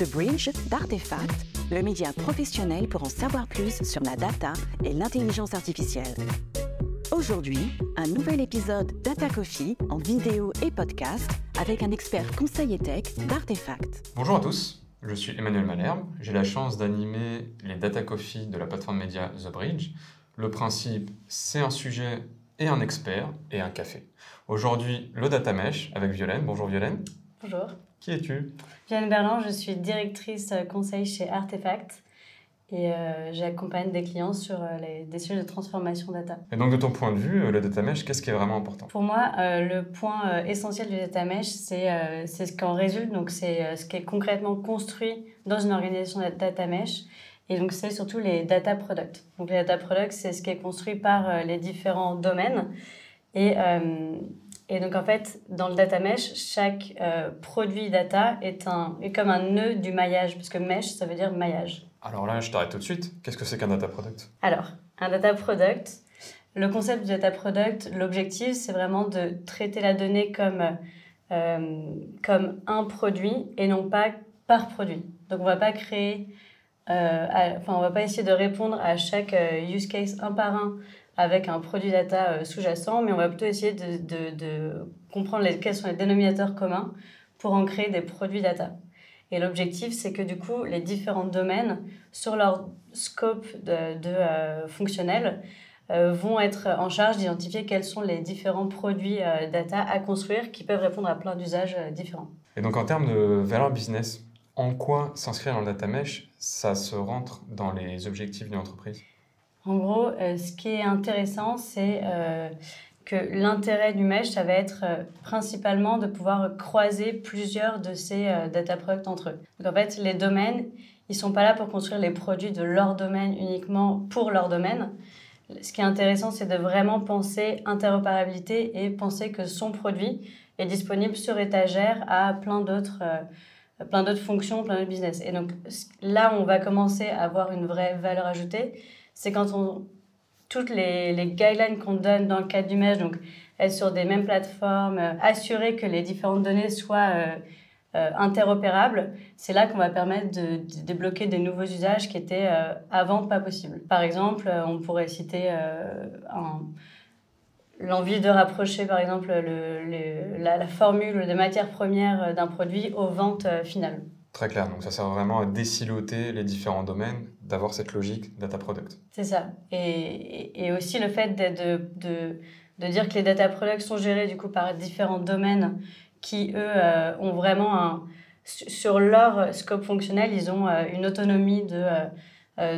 The Bridge d'Artefact, le média professionnel pour en savoir plus sur la data et l'intelligence artificielle. Aujourd'hui, un nouvel épisode Data Coffee en vidéo et podcast avec un expert conseil et tech d'Artefact. Bonjour à tous, je suis Emmanuel Malherbe. J'ai la chance d'animer les Data Coffee de la plateforme média The Bridge. Le principe, c'est un sujet et un expert et un café. Aujourd'hui, le Data Mesh avec Violaine. Bonjour Violaine. Bonjour. Qui es-tu? Berland, je suis directrice conseil chez Artefact et euh, j'accompagne des clients sur euh, les, des sujets de transformation data. Et donc de ton point de vue, euh, le data mesh, qu'est-ce qui est vraiment important? Pour moi, le point essentiel du data mesh, c'est ce qu'en résulte, donc c'est ce qui est concrètement construit dans une organisation de data mesh. Et donc c'est surtout les data products. Donc les data products, c'est ce qui est construit par les différents domaines. Et, et donc en fait, dans le data mesh, chaque produit data est, un, est comme un nœud du maillage, parce que mesh, ça veut dire maillage. Alors là, je t'arrête tout de suite. Qu'est-ce que c'est qu'un data product? Alors, un data product, le concept du data product, l'objectif, c'est vraiment de traiter la donnée comme, euh, comme un produit et non pas par produit. Donc, on va pas créer, euh, enfin, on va pas essayer de répondre à chaque euh, use case un par un avec un produit data sous-jacent, mais on va plutôt essayer de, comprendre quels sont les dénominateurs communs pour en créer des produits data. Et l'objectif, c'est que du coup, les différents domaines, sur leur scope de, euh, fonctionnel, euh, vont être en charge d'identifier quels sont les différents produits euh, data à construire qui peuvent répondre à plein d'usages différents. Et donc en termes de valeur business, en quoi s'inscrire dans le data mesh, ça se rentre dans les objectifs d'une entreprise? En gros, ce qui est intéressant, c'est que l'intérêt du mesh, ça va être euh, principalement de pouvoir croiser plusieurs de ces euh, data products entre eux. Donc en fait, les domaines, ils sont pas là pour construire les produits de leur domaine uniquement pour leur domaine. Ce qui est intéressant, c'est de vraiment penser interopérabilité et penser que son produit est disponible sur étagère à plein d'autres euh, plein d'autres fonctions, plein d'autres business. Et donc là, on va commencer à avoir une vraie valeur ajoutée, c'est quand on toutes les, les guidelines qu'on donne dans le cadre du mesh, donc être sur des mêmes plateformes, euh, assurer que les différentes données soient euh, euh, interopérables, c'est là qu'on va permettre de, de, débloquer des nouveaux usages qui étaient avant pas possibles. Par exemple, on pourrait citer l'envie de rapprocher, par exemple, le, la, la, formule des matières premières d'un produit aux ventes finales. Très clair, donc ça sert vraiment à désiloter les différents domaines, d'avoir cette logique data product. C'est ça. Et, et, aussi le fait de, de, de, dire que les data products sont gérés du coup par différents domaines qui, eux, euh, ont vraiment un... Sur leur scope fonctionnel, ils ont euh, une autonomie de... Euh,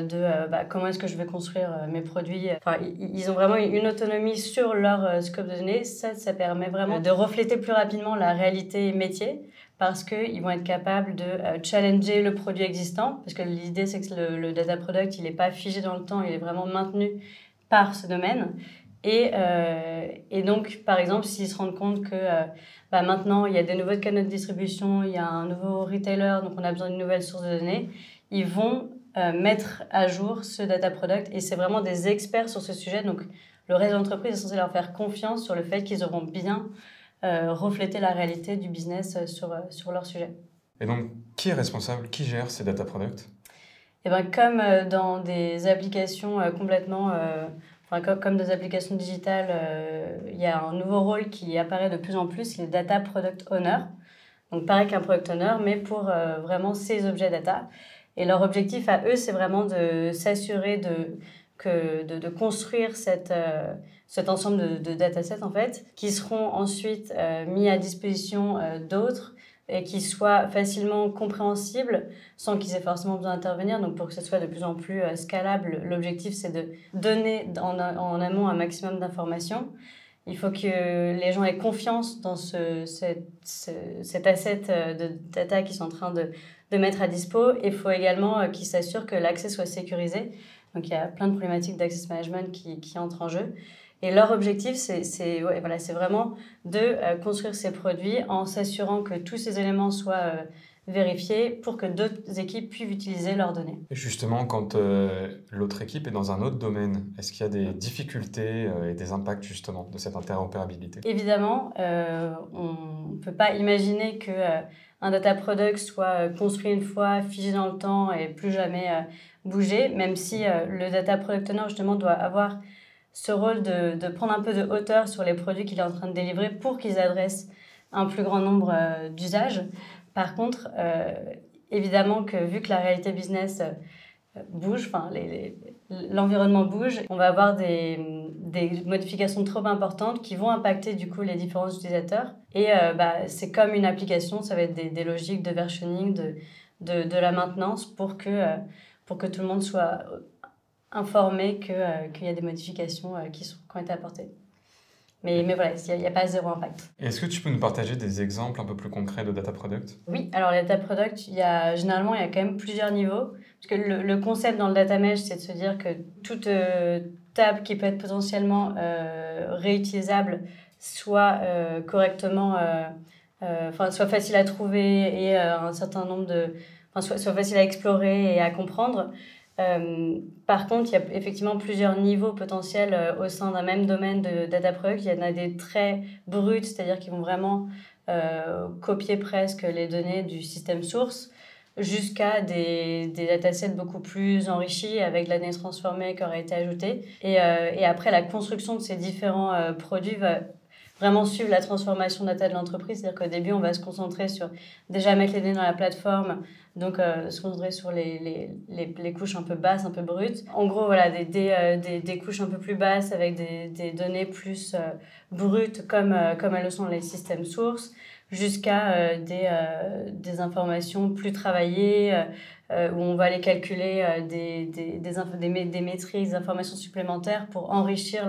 de bah, comment est-ce que je vais construire mes produits. Enfin, ils ont vraiment une autonomie sur leur scope de données. Ça, ça permet vraiment de refléter plus rapidement la réalité métier parce qu'ils vont être capables de euh, challenger le produit existant, parce que l'idée c'est que le, data product, il n'est pas figé dans le temps, il est vraiment maintenu par ce domaine. Et, euh, donc, par exemple, s'ils se rendent compte que euh, bah, maintenant, il y a des nouveaux canaux de distribution, il y a un nouveau retailer, donc on a besoin d'une nouvelle source de données, ils vont mettre à jour ce data product. Et c'est vraiment des experts sur ce sujet. Donc, le reste de l'entreprise est censé leur faire confiance sur le fait qu'ils auront bien refléter la réalité du business euh, sur, euh, sur leur sujet. Et donc, qui est responsable Qui gère ces data products? Et eh ben, comme dans des applications complètement, enfin, comme, des applications digitales, il y a un nouveau rôle qui apparaît de plus en plus, les data product owner. Donc pareil qu'un product owner, mais pour vraiment ces objets data. Et leur objectif à eux, c'est vraiment de s'assurer de, que, de, de construire cette, cet ensemble de, datasets en fait, qui seront ensuite euh, mis à disposition euh, d'autres et qui soient facilement compréhensibles sans qu'ils aient forcément besoin d'intervenir. Donc pour que ce soit de plus en plus euh, scalable, l'objectif c'est de donner en, en, amont un maximum d'informations. Il faut que les gens aient confiance dans ce, cet, cet asset de data qu'ils sont en train de, de mettre à dispo. Il faut également qu'ils s'assurent que l'accès soit sécurisé. Donc il y a plein de problématiques d'access management qui, qui entrent en jeu. Et leur objectif, c'est ouais, voilà, vraiment de euh, construire ces produits en s'assurant que tous ces éléments soient euh, vérifiés pour que d'autres équipes puissent utiliser leurs données. Justement, quand euh, l'autre équipe est dans un autre domaine, est-ce qu'il y a des difficultés et des impacts justement de cette interopérabilité? Évidemment, on ne peut pas imaginer que un data product soit construit une fois, figé dans le temps et plus jamais bouger, même si le data product owner justement doit avoir ce rôle de, de, prendre un peu de hauteur sur les produits qu'il est en train de délivrer pour qu'ils adressent un plus grand nombre d'usages. Par contre, évidemment que vu que la réalité business bouge, enfin l'environnement bouge, on va avoir des, des, modifications trop importantes qui vont impacter du coup les différents utilisateurs. Et euh, bah, c'est comme une application, ça va être des, des logiques de versioning, de, de, de, la maintenance pour que, euh, pour que tout le monde soit informé euh, qu'il y a des modifications qui, sont, qui ont été apportées. Mais, mais voilà, il n'y a, pas zéro impact. Est-ce que tu peux nous partager des exemples un peu plus concrets de data product? Oui, alors les data product, il y a, généralement, il y a quand même plusieurs niveaux. Parce que le, le concept dans le data mesh, c'est de se dire que toute euh, table qui peut être potentiellement euh, réutilisable soit euh, correctement, enfin, soit facile à trouver et un certain nombre de. Enfin, soit, soit facile à explorer et à comprendre. Euh, par contre, il y a effectivement plusieurs niveaux potentiels euh, au sein d'un même domaine de data product. Il y en a des très bruts, c'est-à-dire qui vont vraiment euh, copier presque les données du système source, jusqu'à des, des datasets beaucoup plus enrichis avec de la donnée transformée qui aurait été ajoutée. Et, et après, la construction de ces différents produits va vraiment suivre la transformation data de l'entreprise. C'est-à-dire qu'au début, on va se concentrer sur déjà mettre les données dans la plateforme, donc euh, se concentrer sur les, les, les, les, couches un peu basses, un peu brutes. En gros, voilà, des, des, euh, des, couches un peu plus basses avec des, des données plus euh, brutes comme, comme elles le sont les systèmes sources jusqu'à des, des informations plus travaillées où on va aller calculer euh, des, des, des, des, des, métriques, des informations supplémentaires pour enrichir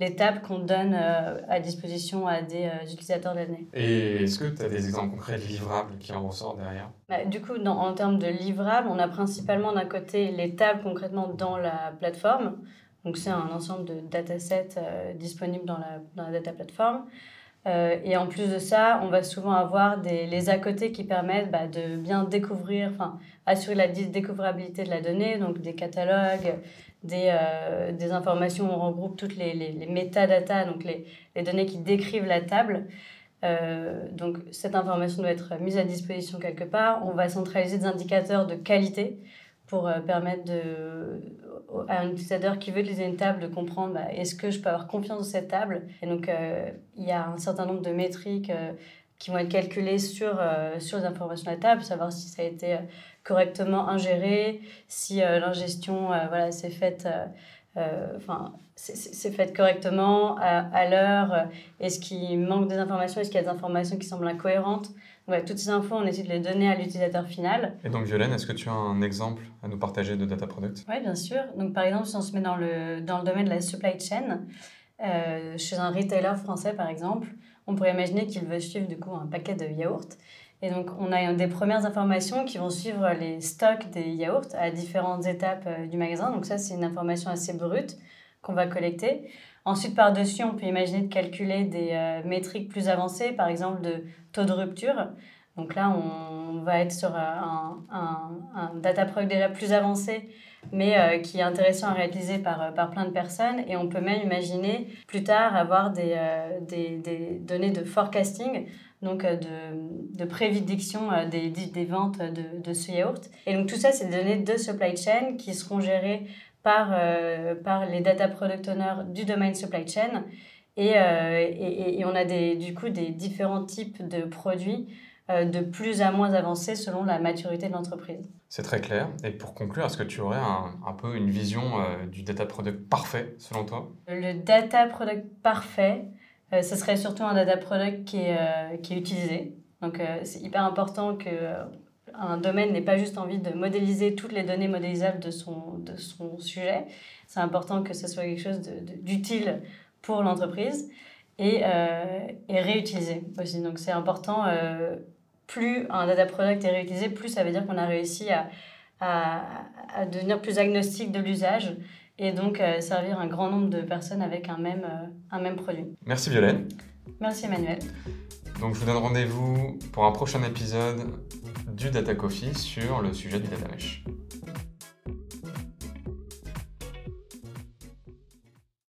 l'étape qu'on donne euh, à disposition à des utilisateurs de l'année. Et est-ce que tu as des exemples concrets de livrables qui en ressortent derrière? Bah, Du coup, dans, en termes de livrables, on a principalement d'un côté les tables concrètement dans la plateforme. Donc, c'est un ensemble de datasets disponibles dans la, dans la data platform. Euh, et en plus de ça, on va souvent avoir des, les à côté qui permettent bah, de bien découvrir, enfin, assurer la découvrabilité de la donnée, donc des catalogues, des, euh, des informations, on regroupe toutes les, les, métadatas, donc les, les données qui décrivent la table. Euh, donc cette information doit être mise à disposition quelque part. On va centraliser des indicateurs de qualité pour euh, permettre à un utilisateur qui veut utiliser une table de comprendre bah, est-ce que je peux avoir confiance dans cette table? Et donc, euh, il y a un certain nombre de métriques qui vont être calculées sur, sur les informations de la table, savoir si ça a été correctement ingéré, si l'ingestion voilà, s'est faite enfin c'est fait correctement à, à l'heure Est-ce qu'il manque des informations Est-ce qu'il y a des informations qui semblent incohérentes Ouais, toutes ces infos, on essaie de les donner à l'utilisateur final. Et donc, Violaine, est-ce que tu as un exemple à nous partager de data product? Oui, bien sûr. Donc, par exemple, si on se met dans le, dans le domaine de la supply chain, euh, chez un retailer français, par exemple, on pourrait imaginer qu'il veut suivre du coup un paquet de yaourts. Et donc, on a des premières informations qui vont suivre les stocks des yaourts à différentes étapes euh, du magasin. Donc, ça, c'est une information assez brute qu'on va collecter. Ensuite, par-dessus, on peut imaginer de calculer des euh, métriques plus avancées, par exemple de taux de rupture. Donc là, on va être sur euh, un, un, un data product déjà plus avancé, mais euh, qui est intéressant à réaliser par, par plein de personnes. Et on peut même imaginer plus tard avoir des, des, des données de forecasting, donc de, de des, des ventes de, de ce yaourt. Et donc tout ça, c'est des données de supply chain qui seront gérées par, euh, par les data product owners du domaine supply chain. Et, euh, et, et, on a des, du coup des différents types de produits euh, de plus à moins avancés selon la maturité de l'entreprise. C'est très clair. Et pour conclure, est-ce que tu aurais un, un peu une vision du data product parfait selon toi? Le data product parfait, ce serait surtout un data product qui est, qui est utilisé. Donc c'est hyper important que un domaine n'ait pas juste envie de modéliser toutes les données modélisables de son, de son sujet. C'est important que ce soit quelque chose d'utile pour l'entreprise et, euh, et réutilisé aussi. Donc c'est important, euh, plus un data product est réutilisé, plus ça veut dire qu'on a réussi à, à, à, devenir plus agnostique de l'usage et donc euh, servir un grand nombre de personnes avec un même, euh, un même produit. Merci Violaine. Merci Emmanuel. Donc je vous donne rendez-vous pour un prochain épisode du Data Coffee sur le sujet du data mesh.